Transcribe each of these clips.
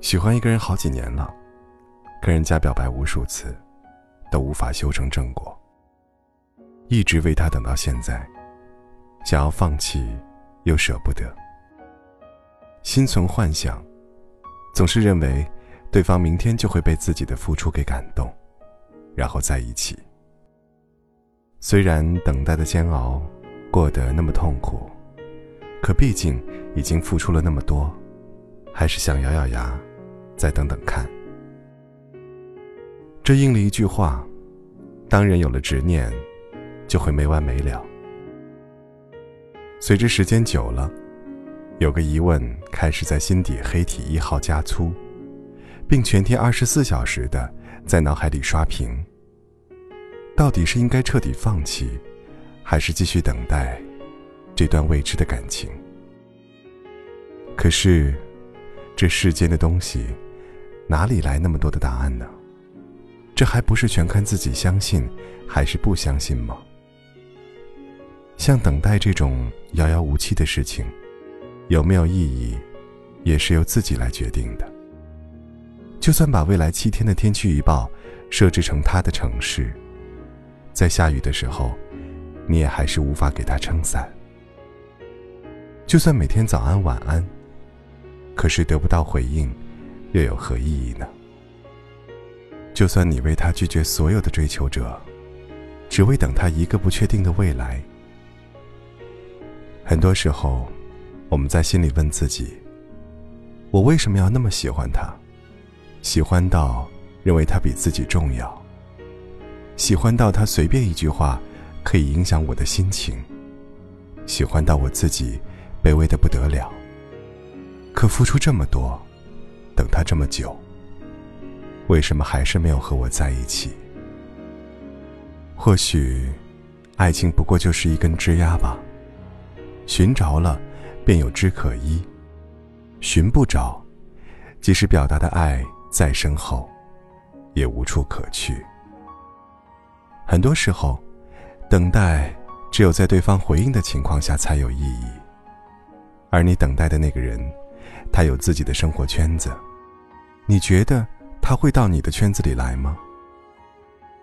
喜欢一个人好几年了，跟人家表白无数次，都无法修成正果。一直为他等到现在，想要放弃，又舍不得，心存幻想，总是认为对方明天就会被自己的付出给感动，然后在一起。虽然等待的煎熬过得那么痛苦，可毕竟已经付出了那么多，还是想咬咬牙，再等等看。这应了一句话：当人有了执念。就会没完没了。随着时间久了，有个疑问开始在心底黑体一号加粗，并全天二十四小时的在脑海里刷屏。到底是应该彻底放弃，还是继续等待这段未知的感情？可是，这世间的东西，哪里来那么多的答案呢？这还不是全看自己相信还是不相信吗？像等待这种遥遥无期的事情，有没有意义，也是由自己来决定的。就算把未来七天的天气预报设置成他的城市，在下雨的时候，你也还是无法给他撑伞。就算每天早安晚安，可是得不到回应，又有何意义呢？就算你为他拒绝所有的追求者，只为等他一个不确定的未来。很多时候，我们在心里问自己：我为什么要那么喜欢他？喜欢到认为他比自己重要，喜欢到他随便一句话可以影响我的心情，喜欢到我自己卑微的不得了。可付出这么多，等他这么久，为什么还是没有和我在一起？或许，爱情不过就是一根枝丫吧。寻着了，便有枝可依；寻不着，即使表达的爱再深厚，也无处可去。很多时候，等待只有在对方回应的情况下才有意义。而你等待的那个人，他有自己的生活圈子，你觉得他会到你的圈子里来吗？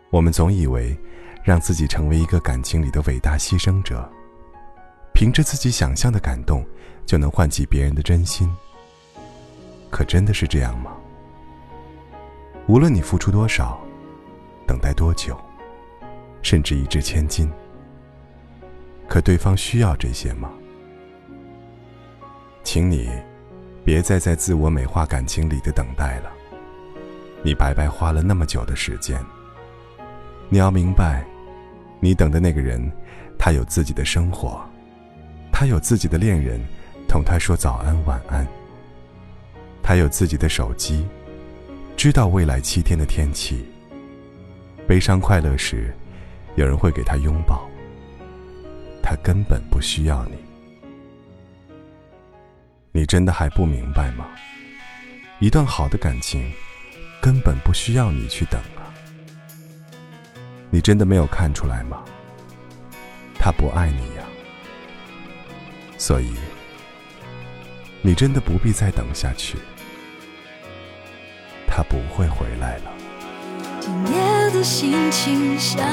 我们总以为，让自己成为一个感情里的伟大牺牲者。凭着自己想象的感动，就能唤起别人的真心。可真的是这样吗？无论你付出多少，等待多久，甚至一掷千金，可对方需要这些吗？请你，别再在自我美化感情里的等待了。你白白花了那么久的时间。你要明白，你等的那个人，他有自己的生活。他有自己的恋人，同他说早安晚安。他有自己的手机，知道未来七天的天气。悲伤快乐时，有人会给他拥抱。他根本不需要你。你真的还不明白吗？一段好的感情，根本不需要你去等啊。你真的没有看出来吗？他不爱你呀。所以，你真的不必再等下去，他不会回来了。今夜的心情像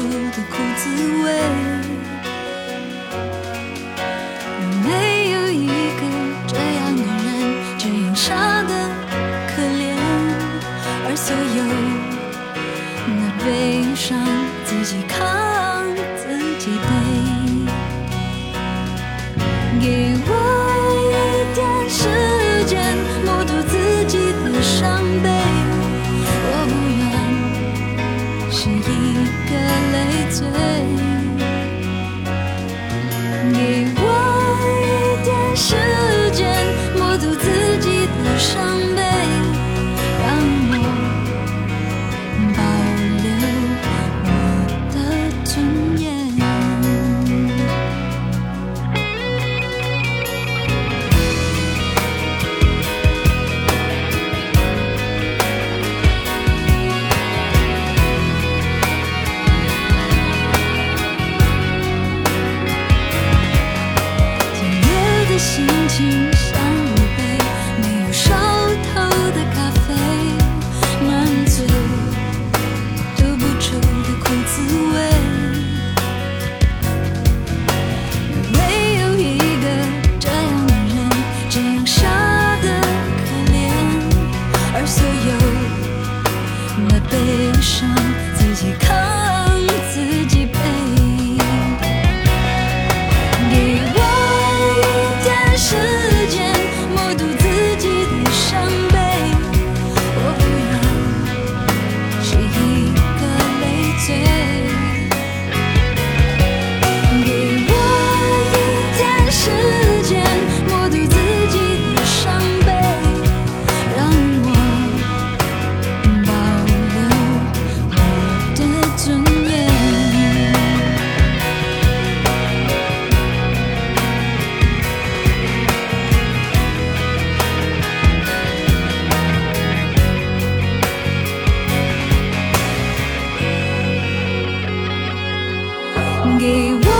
出的苦滋味。没有一个这样的人，只有傻的可怜，而所有。悲伤自己扛，情。给我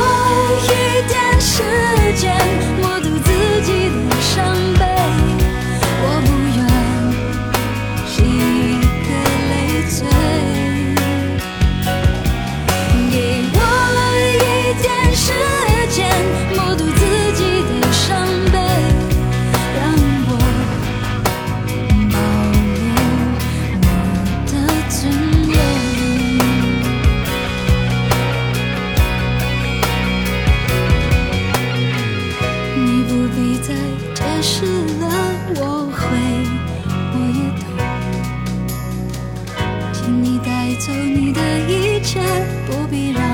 走你的一切，不必让。